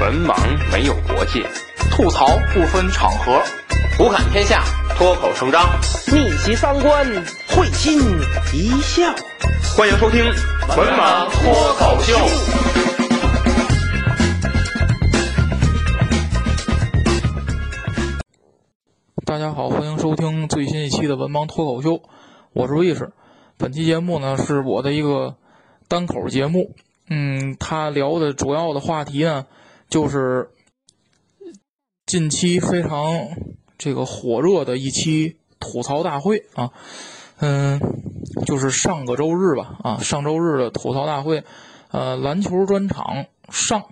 文盲没有国界，吐槽不分场合，胡侃天下，脱口成章，逆袭三观，会心一笑。欢迎收听《文盲脱口秀》。大家好，欢迎收听最新一期的《文盲脱口秀》，我是卫士。本期节目呢是我的一个单口节目，嗯，他聊的主要的话题呢就是近期非常这个火热的一期吐槽大会啊，嗯，就是上个周日吧，啊，上周日的吐槽大会，呃，篮球专场上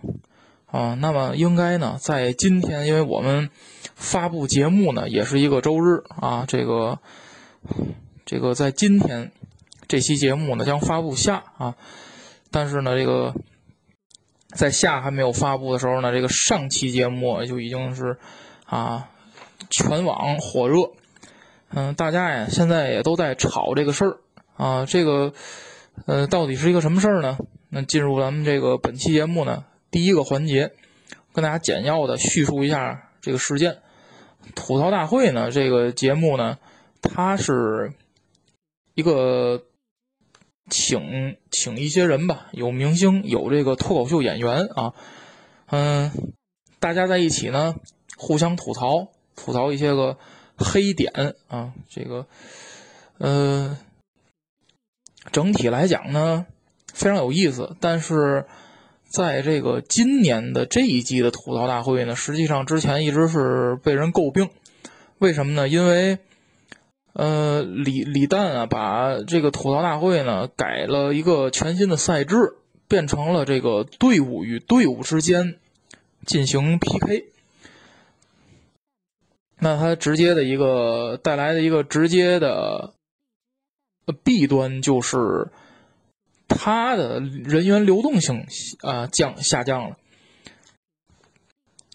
啊，那么应该呢在今天，因为我们发布节目呢也是一个周日啊，这个这个在今天。这期节目呢将发布下啊，但是呢，这个在下还没有发布的时候呢，这个上期节目就已经是啊全网火热。嗯，大家呀现在也都在炒这个事儿啊，这个呃到底是一个什么事儿呢？那进入咱们这个本期节目呢，第一个环节，跟大家简要的叙述一下这个事件。吐槽大会呢，这个节目呢，它是一个。请请一些人吧，有明星，有这个脱口秀演员啊，嗯，大家在一起呢，互相吐槽，吐槽一些个黑点啊，这个，呃，整体来讲呢，非常有意思。但是在这个今年的这一季的吐槽大会呢，实际上之前一直是被人诟病，为什么呢？因为。呃，李李诞啊，把这个吐槽大会呢改了一个全新的赛制，变成了这个队伍与队伍之间进行 PK。那它直接的一个带来的一个直接的弊端就是，他的人员流动性啊降下降了，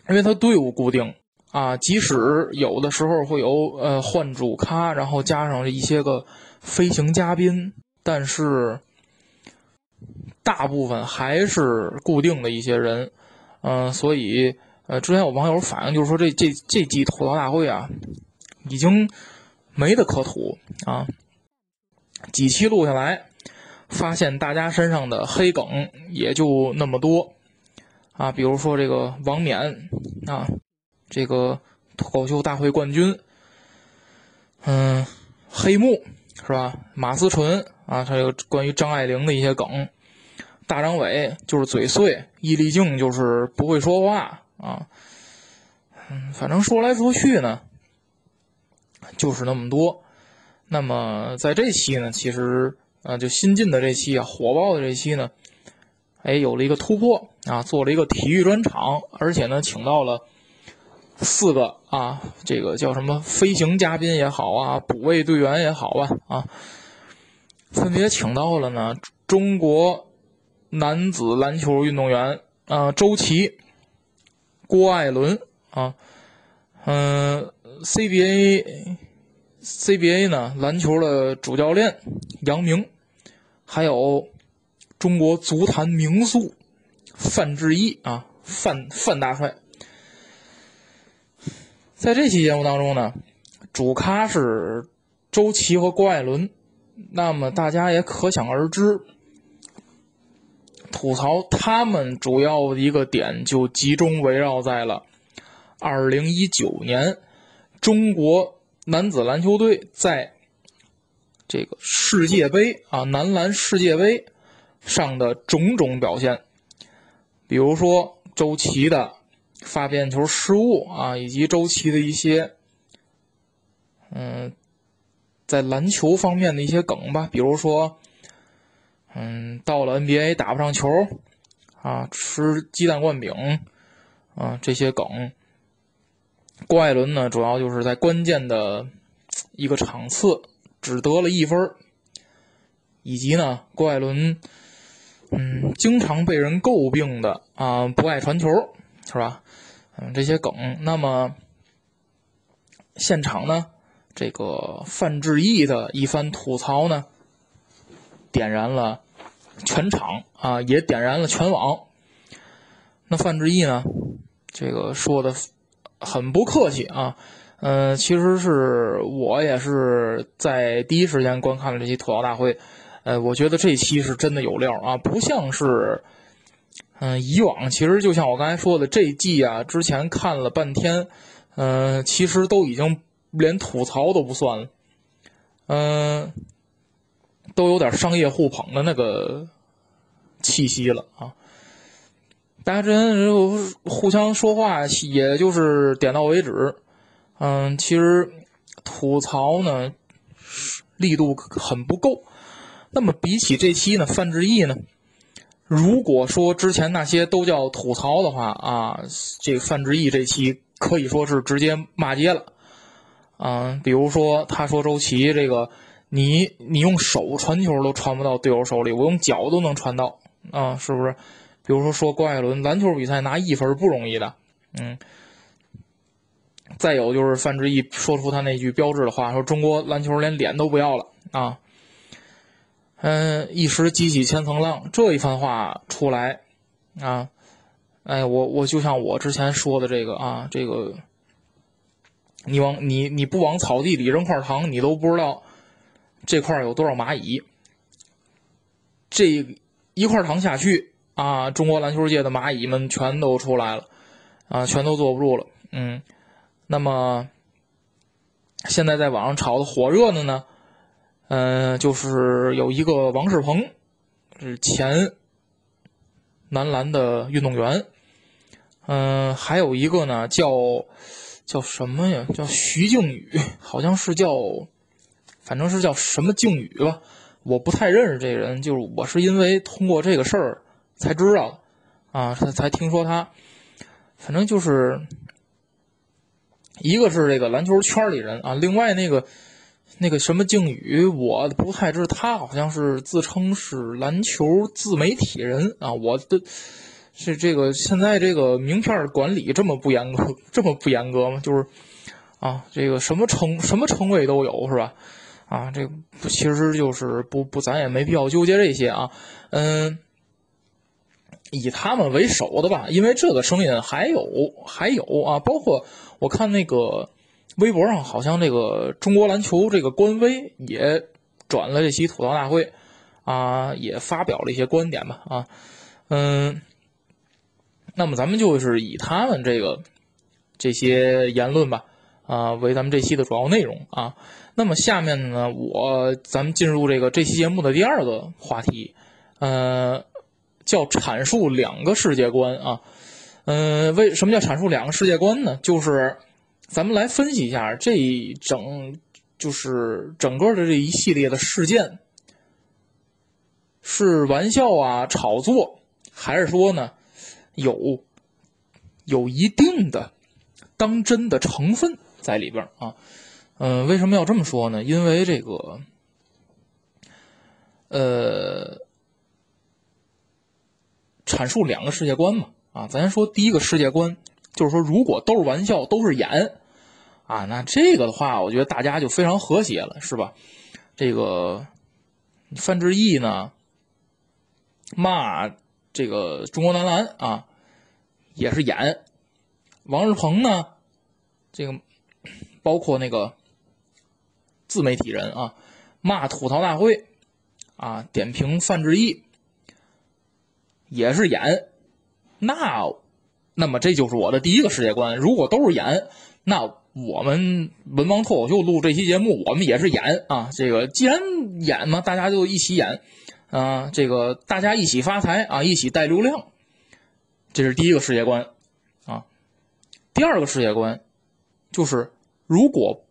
因为他队伍固定。啊，即使有的时候会有呃换主咖，然后加上一些个飞行嘉宾，但是大部分还是固定的一些人，嗯，所以呃，之前有网友反映就是说这这这季吐槽大会啊，已经没得可吐啊，几期录下来，发现大家身上的黑梗也就那么多啊，比如说这个王冕啊。这个脱口秀大会冠军，嗯，黑幕是吧？马思纯啊，还有关于张爱玲的一些梗。大张伟就是嘴碎，易立竞就是不会说话啊。嗯，反正说来说去呢，就是那么多。那么在这期呢，其实啊，就新进的这期啊，火爆的这期呢，哎，有了一个突破啊，做了一个体育专场，而且呢，请到了。四个啊，这个叫什么飞行嘉宾也好啊，补位队员也好吧啊，分别请到了呢中国男子篮球运动员啊周琦、郭艾伦啊，嗯，CBA CBA 呢篮球的主教练杨明，还有中国足坛名宿范志毅啊范范大帅。在这期节目当中呢，主咖是周琦和郭艾伦，那么大家也可想而知，吐槽他们主要一个点就集中围绕在了二零一九年中国男子篮球队在这个世界杯啊男篮世界杯上的种种表现，比如说周琦的。发边球失误啊，以及周琦的一些，嗯，在篮球方面的一些梗吧，比如说，嗯，到了 NBA 打不上球，啊，吃鸡蛋灌饼，啊，这些梗。郭艾伦呢，主要就是在关键的一个场次只得了一分，以及呢，郭艾伦，嗯，经常被人诟病的啊，不爱传球，是吧？嗯，这些梗，那么现场呢，这个范志毅的一番吐槽呢，点燃了全场啊，也点燃了全网。那范志毅呢，这个说的很不客气啊。嗯，其实是我也是在第一时间观看了这期吐槽大会，呃，我觉得这期是真的有料啊，不像是，嗯，以往其实就像我刚才说的，这季啊，之前看了半天，嗯，其实都已经连吐槽都不算了，嗯，都有点商业互捧的那个气息了啊。大家之间互相说话，也就是点到为止。嗯，其实吐槽呢力度很不够。那么比起这期呢，范志毅呢，如果说之前那些都叫吐槽的话啊，这范志毅这期可以说是直接骂街了。啊，比如说他说周琦这个，你你用手传球都传不到队友手里，我用脚都能传到啊，是不是？比如说说郭艾伦，篮球比赛拿一分不容易的，嗯。再有就是范志毅说出他那句标志的话，说中国篮球连脸都不要了啊！嗯，一时激起千层浪，这一番话出来啊，哎，我我就像我之前说的这个啊，这个你往你你不往草地里扔块糖，你都不知道这块有多少蚂蚁。这一块糖下去啊，中国篮球界的蚂蚁们全都出来了啊，全都坐不住了，嗯。那么，现在在网上炒的火热的呢，嗯，就是有一个王仕鹏，是前男篮的运动员，嗯，还有一个呢叫叫什么呀？叫徐静宇，好像是叫，反正是叫什么静宇吧，我不太认识这人，就是我是因为通过这个事儿才知道的，啊，才才听说他，反正就是。一个是这个篮球圈里人啊，另外那个那个什么靖宇，我不太知，他好像是自称是篮球自媒体人啊。我的是这个现在这个名片管理这么不严格，这么不严格吗？就是啊，这个什么称什么称谓都有是吧？啊，这其实就是不不，咱也没必要纠结这些啊。嗯，以他们为首的吧，因为这个声音还有还有啊，包括。我看那个微博上，好像这个中国篮球这个官微也转了这期吐槽大会，啊，也发表了一些观点吧，啊，嗯，那么咱们就是以他们这个这些言论吧，啊，为咱们这期的主要内容啊。那么下面呢，我咱们进入这个这期节目的第二个话题，呃，叫阐述两个世界观啊。嗯，为什么叫阐述两个世界观呢？就是咱们来分析一下这整，就是整个的这一系列的事件，是玩笑啊、炒作，还是说呢有有一定的当真的成分在里边啊？嗯，为什么要这么说呢？因为这个，呃，阐述两个世界观嘛。啊，咱说第一个世界观，就是说，如果都是玩笑，都是演，啊，那这个的话，我觉得大家就非常和谐了，是吧？这个范志毅呢，骂这个中国男篮啊，也是演；王志鹏呢，这个包括那个自媒体人啊，骂吐槽大会啊，点评范志毅也是演。那，那么这就是我的第一个世界观。如果都是演，那我们文盲脱口秀录这期节目，我们也是演啊。这个既然演嘛，大家就一起演啊。这个大家一起发财啊，一起带流量，这是第一个世界观啊。第二个世界观就是，如果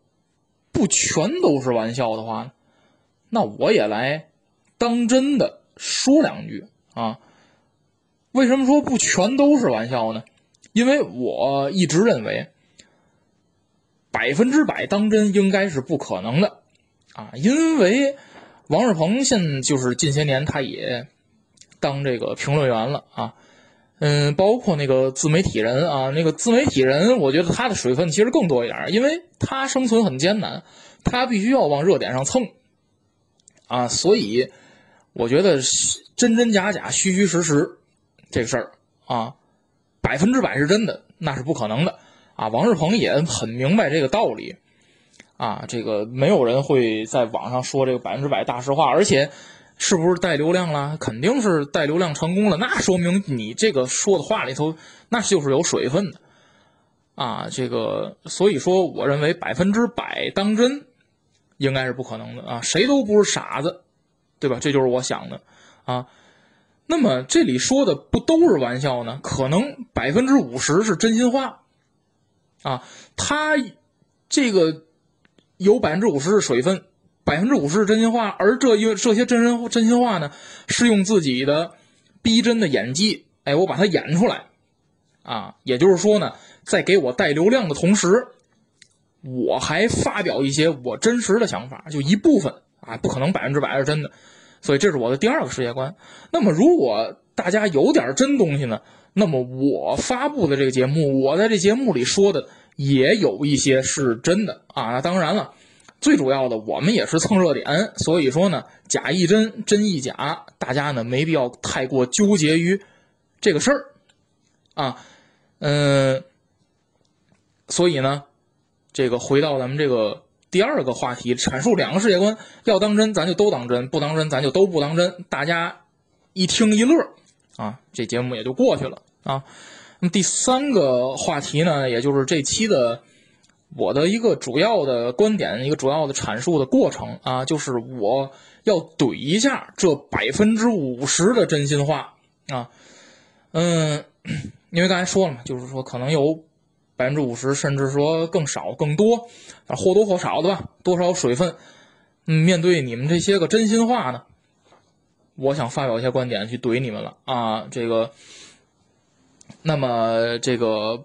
不全都是玩笑的话，那我也来当真的说两句啊。为什么说不全都是玩笑呢？因为我一直认为，百分之百当真应该是不可能的，啊，因为王世鹏现就是近些年他也当这个评论员了啊，嗯，包括那个自媒体人啊，那个自媒体人，我觉得他的水分其实更多一点，因为他生存很艰难，他必须要往热点上蹭，啊，所以我觉得真真假假，虚虚实实。这个事儿啊，百分之百是真的，那是不可能的啊。王世鹏也很明白这个道理啊，这个没有人会在网上说这个百分之百大实话，而且是不是带流量了？肯定是带流量成功了，那说明你这个说的话里头那就是有水分的啊。这个所以说，我认为百分之百当真应该是不可能的啊，谁都不是傻子，对吧？这就是我想的啊。那么这里说的不都是玩笑呢？可能百分之五十是真心话，啊，他这个有百分之五十是水分，百分之五十是真心话，而这因这些真人真心话呢，是用自己的逼真的演技，哎，我把它演出来，啊，也就是说呢，在给我带流量的同时，我还发表一些我真实的想法，就一部分啊，不可能百分之百是真的。所以这是我的第二个世界观。那么，如果大家有点真东西呢？那么我发布的这个节目，我在这节目里说的也有一些是真的啊。那当然了，最主要的我们也是蹭热点，所以说呢，假亦真，真亦假，大家呢没必要太过纠结于这个事儿啊。嗯，所以呢，这个回到咱们这个。第二个话题，阐述两个世界观，要当真咱就都当真，不当真咱就都不当真，大家一听一乐，啊，这节目也就过去了啊。那么第三个话题呢，也就是这期的我的一个主要的观点，一个主要的阐述的过程啊，就是我要怼一下这百分之五十的真心话啊，嗯，因为刚才说了嘛，就是说可能有。百分之五十，甚至说更少、更多，或多或少的吧，多少水分。嗯，面对你们这些个真心话呢，我想发表一些观点去怼你们了啊。这个，那么这个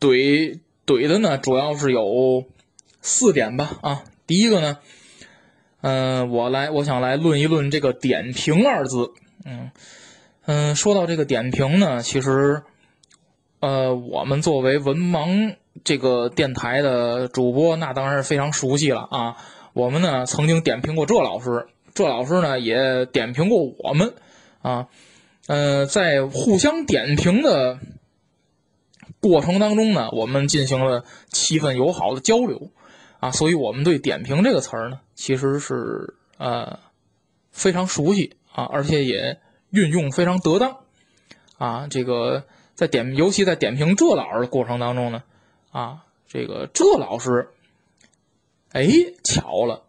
怼怼的呢，主要是有四点吧啊。第一个呢，嗯，我来，我想来论一论这个“点评”二字。嗯嗯，说到这个点评呢，其实。呃，我们作为文盲这个电台的主播，那当然是非常熟悉了啊。我们呢曾经点评过这老师，这老师呢也点评过我们啊。呃，在互相点评的过程当中呢，我们进行了气氛友好的交流啊，所以我们对“点评”这个词儿呢，其实是呃非常熟悉啊，而且也运用非常得当啊，这个。在点，尤其在点评这老师的过程当中呢，啊，这个这老师，哎，巧了，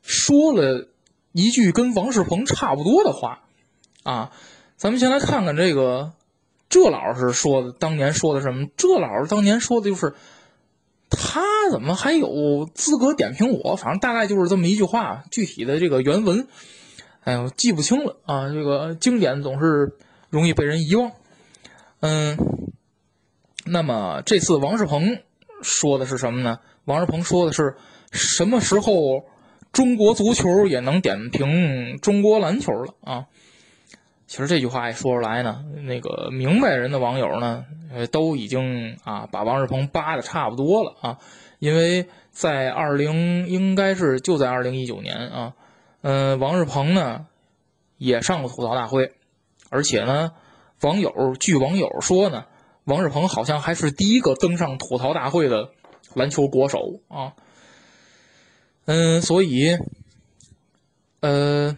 说了一句跟王世鹏差不多的话，啊，咱们先来看看这个这老师说的，当年说的什么？这老师当年说的就是，他怎么还有资格点评我？反正大概就是这么一句话，具体的这个原文，哎呦，记不清了啊。这个经典总是容易被人遗忘。嗯，那么这次王世鹏说的是什么呢？王世鹏说的是什么时候中国足球也能点评中国篮球了啊？其实这句话一说出来呢，那个明白人的网友呢，都已经啊把王世鹏扒的差不多了啊，因为在二零应该是就在二零一九年啊，嗯，王世鹏呢也上过吐槽大会，而且呢。网友据网友说呢，王世鹏好像还是第一个登上吐槽大会的篮球国手啊。嗯，所以，呃，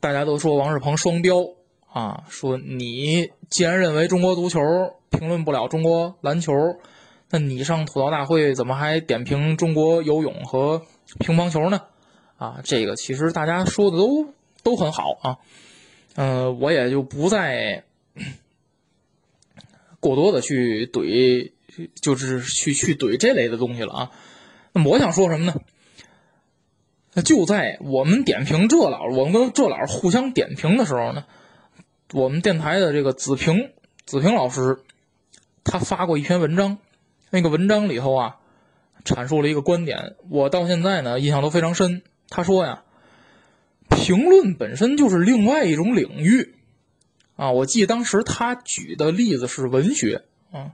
大家都说王世鹏双标啊，说你既然认为中国足球评论不了中国篮球，那你上吐槽大会怎么还点评中国游泳和乒乓球呢？啊，这个其实大家说的都都很好啊。嗯，我也就不再过多的去怼，就是去去怼这类的东西了啊。那么我想说什么呢？那就在我们点评这老，我们跟这老师互相点评的时候呢，我们电台的这个子平子平老师，他发过一篇文章，那个文章里头啊，阐述了一个观点，我到现在呢印象都非常深。他说呀。评论本身就是另外一种领域，啊，我记得当时他举的例子是文学，啊，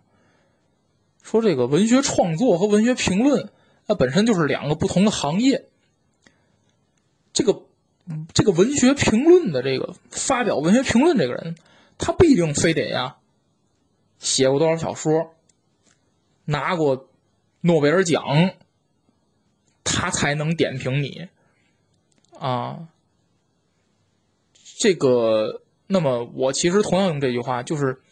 说这个文学创作和文学评论，那本身就是两个不同的行业。这个，这个文学评论的这个发表文学评论这个人，他不一定非得呀，写过多少小说，拿过诺贝尔奖，他才能点评你啊。这个，那么我其实同样用这句话，就是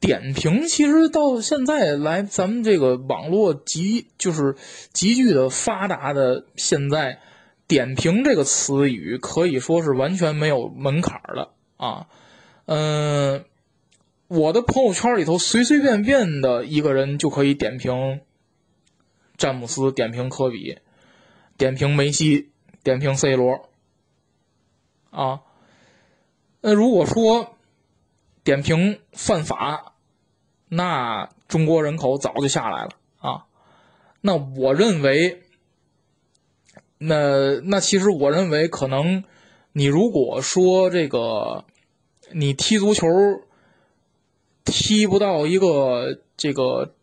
点评。其实到现在来，咱们这个网络极就是急剧的发达的现在，点评这个词语可以说是完全没有门槛的啊。嗯，我的朋友圈里头随随便便的一个人就可以点评詹姆斯，点评科比，点评梅西，点评 C 罗。啊，那如果说点评犯法，那中国人口早就下来了啊。那我认为，那那其实我认为，可能你如果说这个你踢足球踢不到一个这个，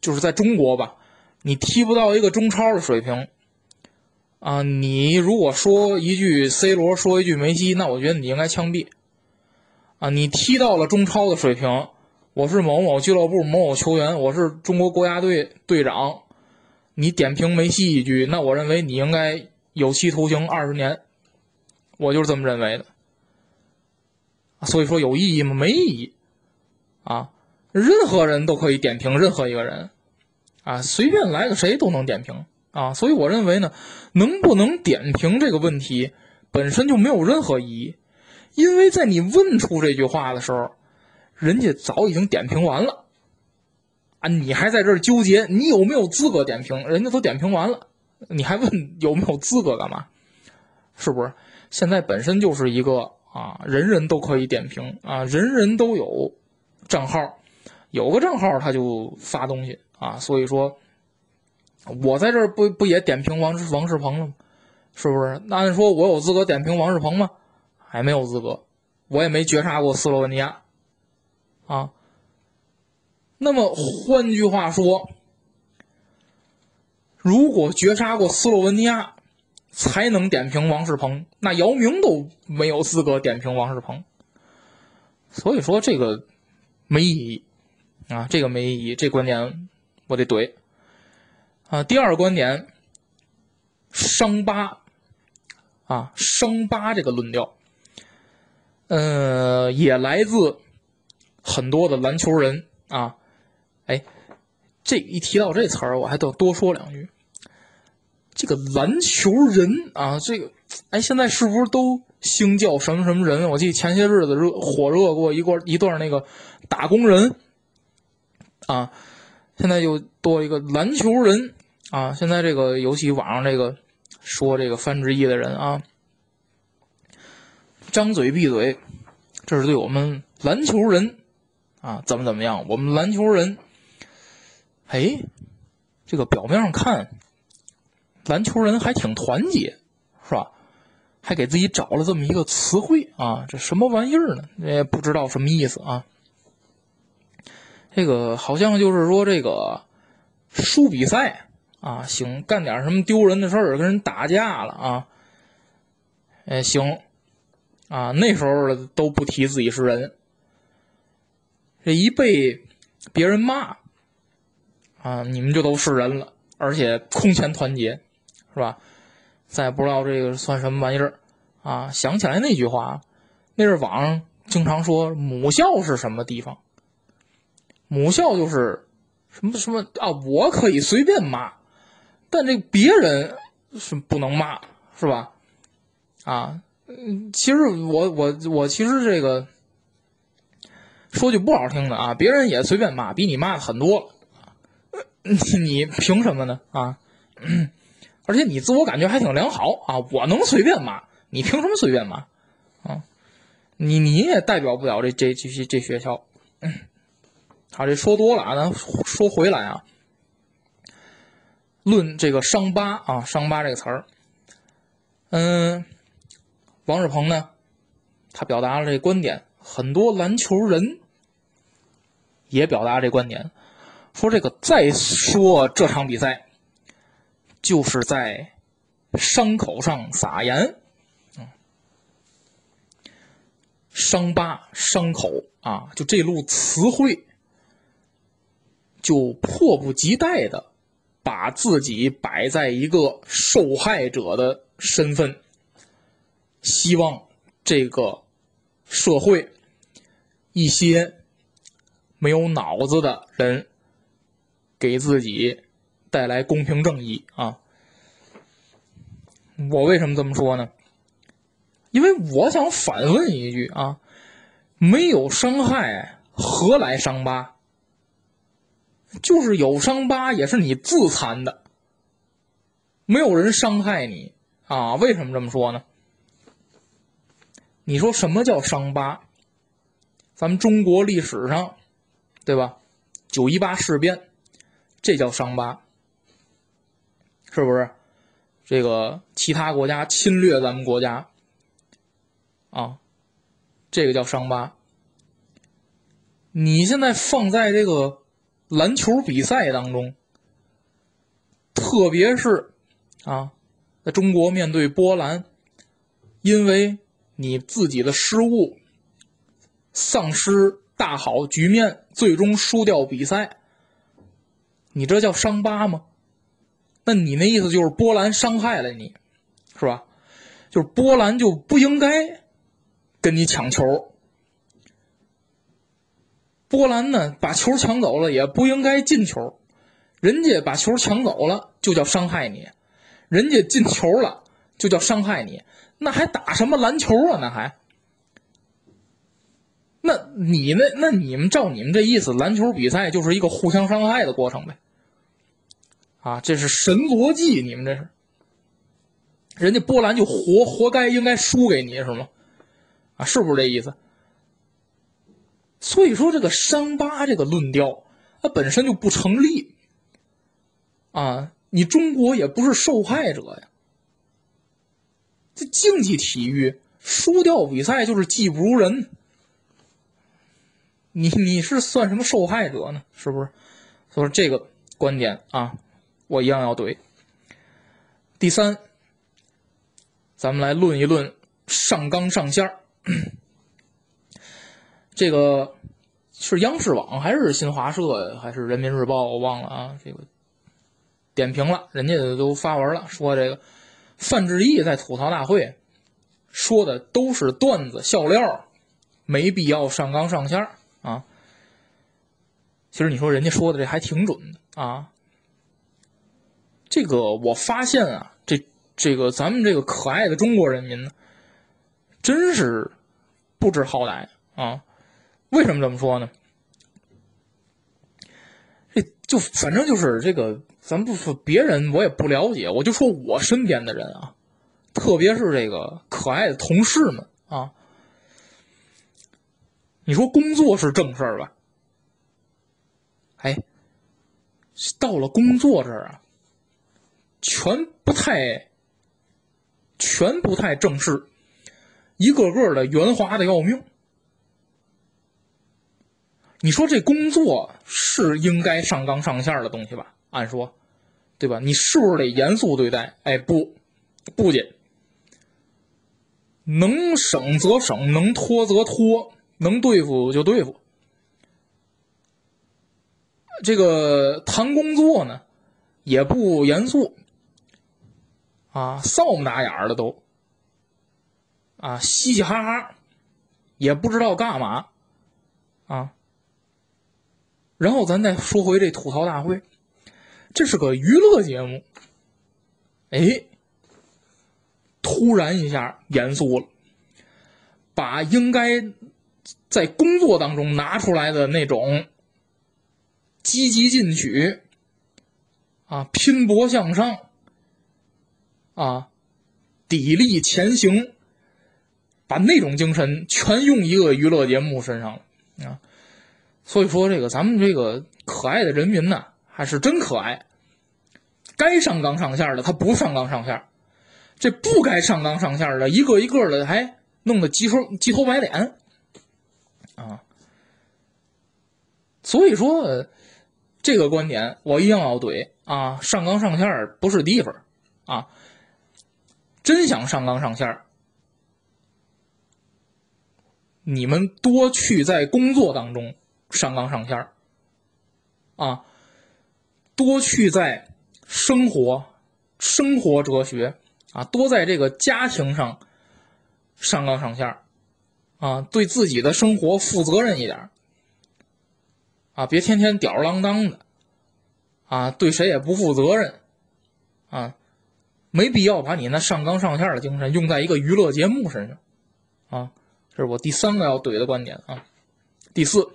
就是在中国吧，你踢不到一个中超的水平。啊，你如果说一句 C 罗，说一句梅西，那我觉得你应该枪毙。啊，你踢到了中超的水平，我是某某俱乐部某某球员，我是中国国家队队长，你点评梅西一句，那我认为你应该有期徒刑二十年，我就是这么认为的。所以说有意义吗？没意义。啊，任何人都可以点评任何一个人，啊，随便来个谁都能点评。啊，所以我认为呢，能不能点评这个问题本身就没有任何意义，因为在你问出这句话的时候，人家早已经点评完了，啊，你还在这儿纠结你有没有资格点评，人家都点评完了，你还问有没有资格干嘛？是不是？现在本身就是一个啊，人人都可以点评啊，人人都有账号，有个账号他就发东西啊，所以说。我在这儿不不也点评王王世鹏了吗？是不是？那按说我有资格点评王世鹏吗？还没有资格，我也没绝杀过斯洛文尼亚，啊。那么换句话说，如果绝杀过斯洛文尼亚才能点评王世鹏，那姚明都没有资格点评王世鹏。所以说这个没意义啊，这个没意义，这观点我得怼。啊，第二观点，伤疤，啊，伤疤这个论调，呃，也来自很多的篮球人啊。哎，这一提到这词儿，我还得多说两句。这个篮球人啊，这个，哎，现在是不是都兴叫什么什么人？我记得前些日子热火热过一段一段那个打工人，啊，现在又多一个篮球人。啊，现在这个尤其网上这个说这个范志毅的人啊，张嘴闭嘴，这是对我们篮球人啊怎么怎么样？我们篮球人，哎，这个表面上看，篮球人还挺团结，是吧？还给自己找了这么一个词汇啊，这什么玩意儿呢？也不知道什么意思啊。这个好像就是说这个输比赛。啊，行，干点什么丢人的事儿，跟人打架了啊？哎，行，啊，那时候都不提自己是人，这一被别人骂，啊，你们就都是人了，而且空前团结，是吧？再也不知道这个算什么玩意儿啊！想起来那句话，那是网上经常说母校是什么地方？母校就是什么什么啊？我可以随便骂。但这别人是不能骂，是吧？啊，嗯，其实我我我其实这个说句不好听的啊，别人也随便骂，比你骂的很多了，你凭什么呢？啊，而且你自我感觉还挺良好啊，我能随便骂，你凭什么随便骂？啊，你你也代表不了这这这这学校。好，这说多了啊，咱说回来啊。论这个伤疤啊，伤疤这个词儿，嗯，王世鹏呢，他表达了这观点，很多篮球人也表达这观点，说这个再说这场比赛，就是在伤口上撒盐，伤疤伤口啊，就这路词汇就迫不及待的把自己摆在一个受害者的身份，希望这个社会一些没有脑子的人给自己带来公平正义啊！我为什么这么说呢？因为我想反问一句啊：没有伤害，何来伤疤？就是有伤疤，也是你自残的，没有人伤害你啊？为什么这么说呢？你说什么叫伤疤？咱们中国历史上，对吧？九一八事变，这叫伤疤，是不是？这个其他国家侵略咱们国家，啊，这个叫伤疤。你现在放在这个。篮球比赛当中，特别是啊，在中国面对波兰，因为你自己的失误，丧失大好局面，最终输掉比赛，你这叫伤疤吗？那你那意思就是波兰伤害了你，是吧？就是波兰就不应该跟你抢球。波兰呢，把球抢走了，也不应该进球。人家把球抢走了，就叫伤害你；人家进球了，就叫伤害你。那还打什么篮球啊？那还？那你那那你们照你们这意思，篮球比赛就是一个互相伤害的过程呗？啊，这是神逻辑，你们这是？人家波兰就活活该应该输给你是吗？啊，是不是这意思？所以说，这个伤疤这个论调，它本身就不成立。啊，你中国也不是受害者呀。这竞技体育输掉比赛就是技不如人，你你是算什么受害者呢？是不是？所以这个观点啊，我一样要怼。第三，咱们来论一论上纲上线。这个是央视网还是新华社还是人民日报？我忘了啊。这个点评了，人家都发文了，说这个范志毅在吐槽大会说的都是段子笑料，没必要上纲上线啊。其实你说人家说的这还挺准的啊。这个我发现啊，这这个咱们这个可爱的中国人民呢，真是不知好歹啊。为什么这么说呢？这就反正就是这个，咱不说别人，我也不了解，我就说我身边的人啊，特别是这个可爱的同事们啊。你说工作是正事儿吧？哎，到了工作这儿啊，全不太，全不太正式，一个个的圆滑的要命。你说这工作是应该上纲上线的东西吧？按说，对吧？你是不是得严肃对待？哎，不，不仅能省则省，能拖则拖，能对付就对付。这个谈工作呢，也不严肃，啊，臊么打眼儿的都，啊，嘻嘻哈哈，也不知道干嘛，啊。然后咱再说回这吐槽大会，这是个娱乐节目，哎，突然一下严肃了，把应该在工作当中拿出来的那种积极进取、啊拼搏向上、啊砥砺前行，把那种精神全用一个娱乐节目身上了啊。所以说，这个咱们这个可爱的人民呢，还是真可爱。该上纲上线的他不上纲上线，这不该上纲上线的，一个一个的还弄得鸡头鸡头白脸啊。所以说，这个观点我一定要怼啊！上纲上线不是地方啊！真想上纲上线，你们多去在工作当中。上纲上线啊，多去在生活、生活哲学啊，多在这个家庭上上纲上线啊，对自己的生活负责任一点啊，别天天吊儿郎当的啊，对谁也不负责任啊，没必要把你那上纲上线的精神用在一个娱乐节目身上啊，这是我第三个要怼的观点啊。第四，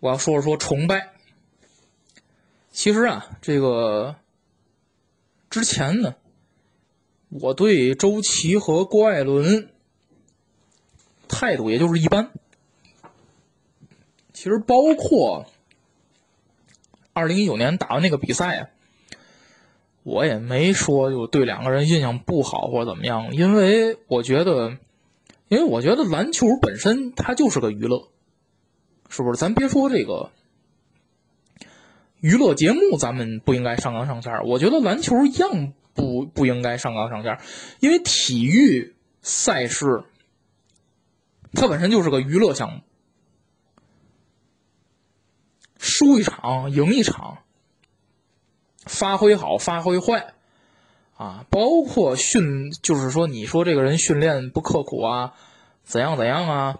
我要说说说崇拜。其实啊，这个之前呢，我对周琦和郭艾伦态度也就是一般。其实包括二零一九年打完那个比赛啊，我也没说就对两个人印象不好或者怎么样，因为我觉得，因为我觉得篮球本身它就是个娱乐，是不是？咱别说这个。娱乐节目咱们不应该上纲上线我觉得篮球一样不不应该上纲上线因为体育赛事它本身就是个娱乐项目，输一场赢一场，发挥好发挥坏，啊，包括训，就是说你说这个人训练不刻苦啊，怎样怎样啊，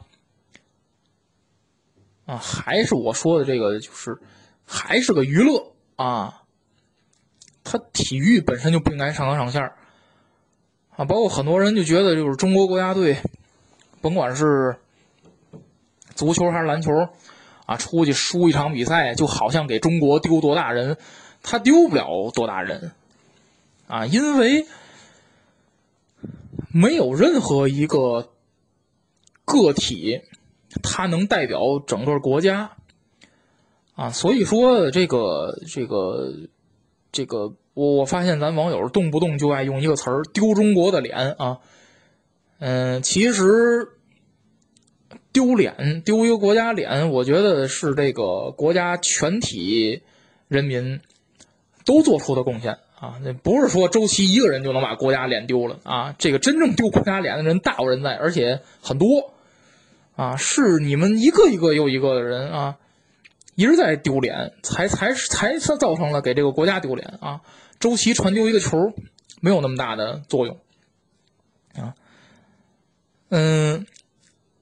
啊，还是我说的这个就是。还是个娱乐啊，他体育本身就不应该上纲上线啊。包括很多人就觉得，就是中国国家队，甭管是足球还是篮球啊，出去输一场比赛，就好像给中国丢多大人，他丢不了多大人啊，因为没有任何一个个体，他能代表整个国家。啊，所以说这个这个这个，我我发现咱网友动不动就爱用一个词儿“丢中国的脸”啊，嗯，其实丢脸丢一个国家脸，我觉得是这个国家全体人民都做出的贡献啊，那不是说周琦一个人就能把国家脸丢了啊，这个真正丢国家脸的人大有人在，而且很多啊，是你们一个一个又一个的人啊。一直在丢脸，才才才才造成了给这个国家丢脸啊！周琦传丢一个球，没有那么大的作用啊。嗯，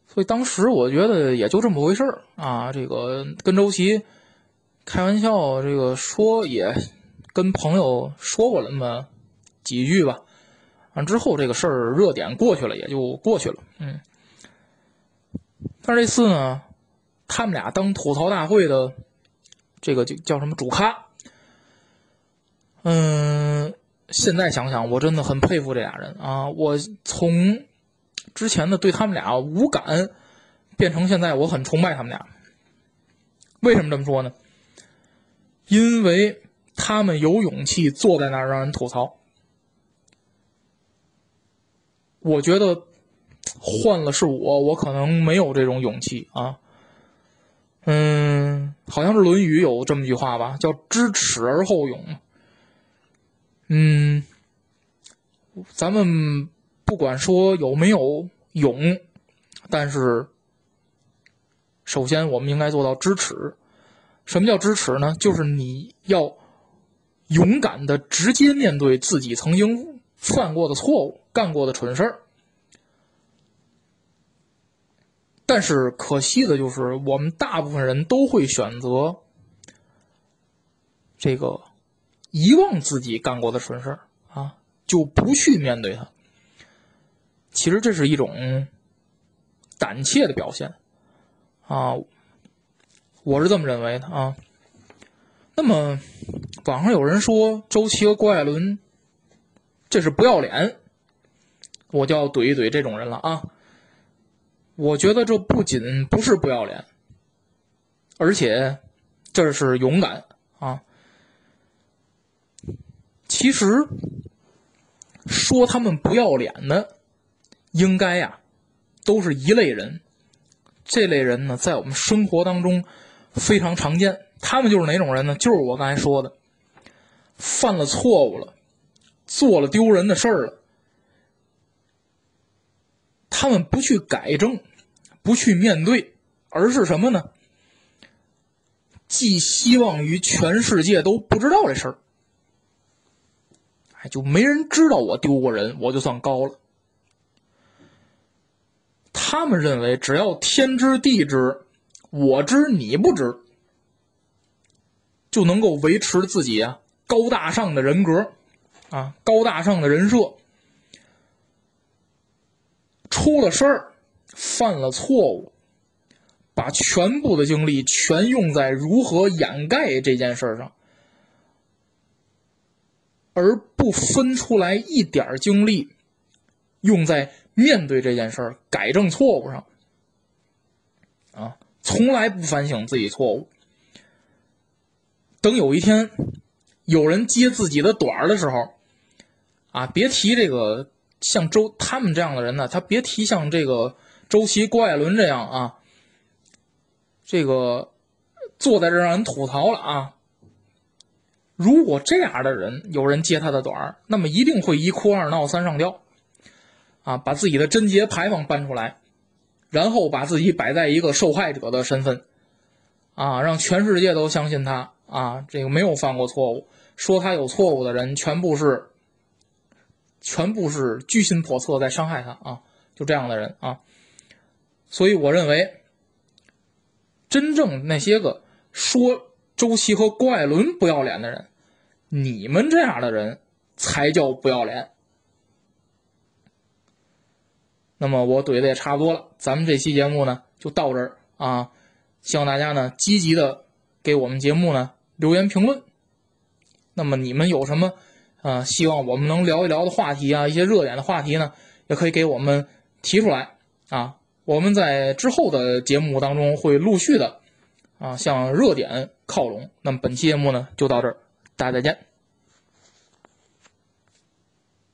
所以当时我觉得也就这么回事啊。这个跟周琦开玩笑，这个说也跟朋友说过了那么几句吧。完之后这个事儿热点过去了，也就过去了。嗯，但是这次呢？他们俩当吐槽大会的这个就叫什么主咖？嗯，现在想想，我真的很佩服这俩人啊！我从之前的对他们俩无感，变成现在我很崇拜他们俩。为什么这么说呢？因为他们有勇气坐在那儿让人吐槽。我觉得换了是我，我可能没有这种勇气啊。嗯，好像是《论语》有这么句话吧，叫“知耻而后勇”。嗯，咱们不管说有没有勇，但是首先我们应该做到知耻。什么叫知耻呢？就是你要勇敢的直接面对自己曾经犯过的错误、干过的蠢事儿。但是可惜的就是，我们大部分人都会选择这个遗忘自己干过的蠢事啊，就不去面对它。其实这是一种胆怯的表现啊，我是这么认为的啊。那么网上有人说周琦和郭艾伦这是不要脸，我就要怼一怼这种人了啊。我觉得这不仅不是不要脸，而且这是勇敢啊！其实说他们不要脸的，应该呀，都是一类人。这类人呢，在我们生活当中非常常见。他们就是哪种人呢？就是我刚才说的，犯了错误了，做了丢人的事儿了。他们不去改正，不去面对，而是什么呢？寄希望于全世界都不知道这事儿。哎，就没人知道我丢过人，我就算高了。他们认为，只要天知地知，我知你不知，就能够维持自己啊高大上的人格，啊高大上的人设。出了事儿，犯了错误，把全部的精力全用在如何掩盖这件事上，而不分出来一点精力用在面对这件事儿、改正错误上。啊，从来不反省自己错误。等有一天有人揭自己的短儿的时候，啊，别提这个。像周他们这样的人呢，他别提像这个周琦、郭艾伦这样啊，这个坐在这让人吐槽了啊。如果这样的人有人揭他的短那么一定会一哭二闹三上吊，啊，把自己的贞洁牌坊搬出来，然后把自己摆在一个受害者的身份，啊，让全世界都相信他啊，这个没有犯过错误，说他有错误的人全部是。全部是居心叵测，在伤害他啊！就这样的人啊，所以我认为，真正那些个说周琦和郭艾伦不要脸的人，你们这样的人才叫不要脸。那么我怼的也差不多了，咱们这期节目呢就到这儿啊！希望大家呢积极的给我们节目呢留言评论。那么你们有什么？啊，希望我们能聊一聊的话题啊，一些热点的话题呢，也可以给我们提出来啊。我们在之后的节目当中会陆续的啊向热点靠拢。那么本期节目呢就到这儿，大家再见。